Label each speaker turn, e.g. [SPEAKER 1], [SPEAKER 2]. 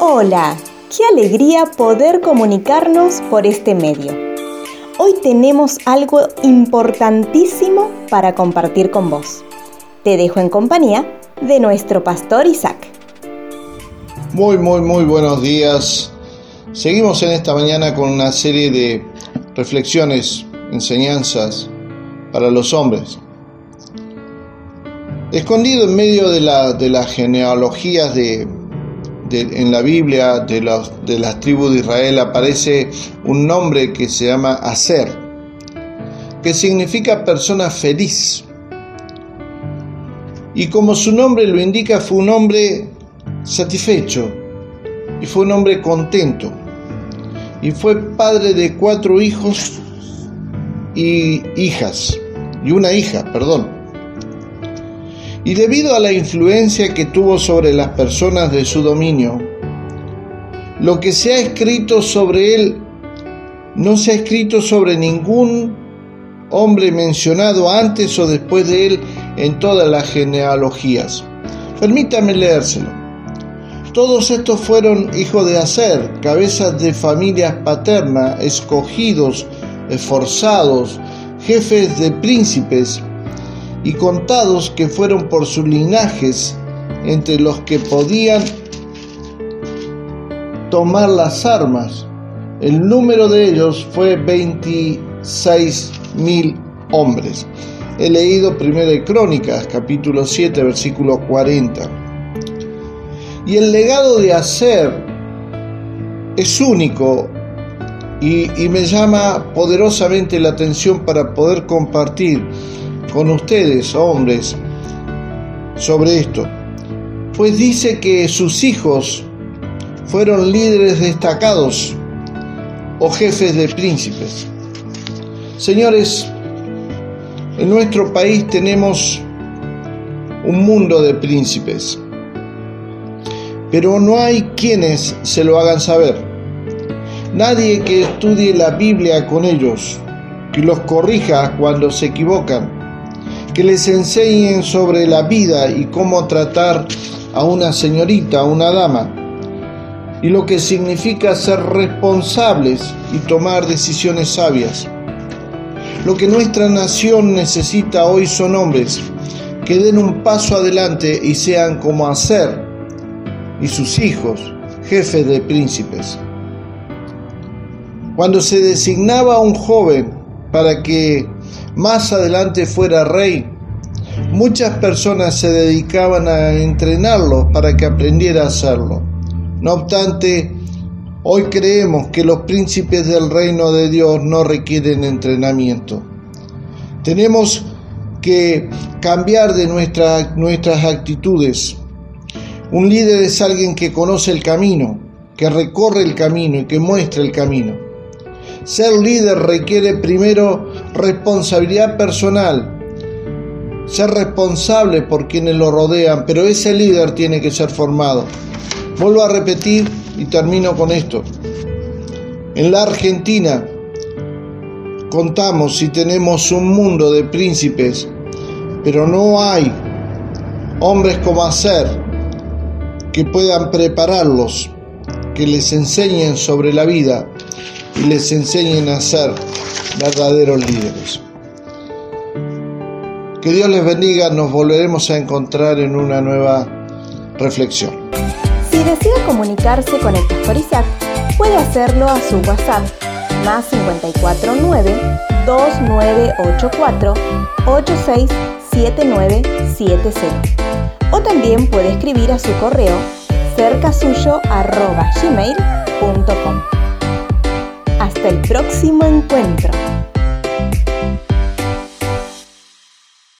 [SPEAKER 1] Hola, qué alegría poder comunicarnos por este medio. Hoy tenemos algo importantísimo para compartir con vos. Te dejo en compañía de nuestro pastor Isaac.
[SPEAKER 2] Muy, muy, muy buenos días. Seguimos en esta mañana con una serie de reflexiones, enseñanzas para los hombres. Escondido en medio de, de las genealogías de, en la Biblia de, de las tribus de Israel aparece un nombre que se llama Aser, que significa persona feliz. Y como su nombre lo indica, fue un hombre satisfecho y fue un hombre contento. Y fue padre de cuatro hijos y hijas, y una hija, perdón. Y debido a la influencia que tuvo sobre las personas de su dominio, lo que se ha escrito sobre él no se ha escrito sobre ningún hombre mencionado antes o después de él en todas las genealogías. Permítame leérselo. Todos estos fueron hijos de Aser, cabezas de familias paternas, escogidos, esforzados, jefes de príncipes, y contados que fueron por sus linajes entre los que podían tomar las armas. El número de ellos fue 26 mil hombres. He leído Primera de Crónicas, capítulo 7, versículo 40. Y el legado de hacer es único y, y me llama poderosamente la atención para poder compartir con ustedes, hombres, sobre esto. Pues dice que sus hijos fueron líderes destacados o jefes de príncipes. Señores, en nuestro país tenemos un mundo de príncipes, pero no hay quienes se lo hagan saber. Nadie que estudie la Biblia con ellos, que los corrija cuando se equivocan, que les enseñen sobre la vida y cómo tratar a una señorita, a una dama, y lo que significa ser responsables y tomar decisiones sabias. Lo que nuestra nación necesita hoy son hombres que den un paso adelante y sean como hacer y sus hijos, jefes de príncipes. Cuando se designaba a un joven para que más adelante fuera rey, muchas personas se dedicaban a entrenarlo para que aprendiera a hacerlo. No obstante, hoy creemos que los príncipes del reino de Dios no requieren entrenamiento. Tenemos que cambiar de nuestras actitudes. Un líder es alguien que conoce el camino, que recorre el camino y que muestra el camino. Ser líder requiere primero responsabilidad personal, ser responsable por quienes lo rodean, pero ese líder tiene que ser formado. Vuelvo a repetir y termino con esto. En la Argentina contamos y tenemos un mundo de príncipes, pero no hay hombres como hacer que puedan prepararlos, que les enseñen sobre la vida y les enseñen a ser verdaderos líderes. Que Dios les bendiga, nos volveremos a encontrar en una nueva reflexión.
[SPEAKER 1] Si desea comunicarse con el Pastor Isaac, puede hacerlo a su WhatsApp más 549 2984 867970 o también puede escribir a su correo cercasuyo.gmail.com el próximo encuentro.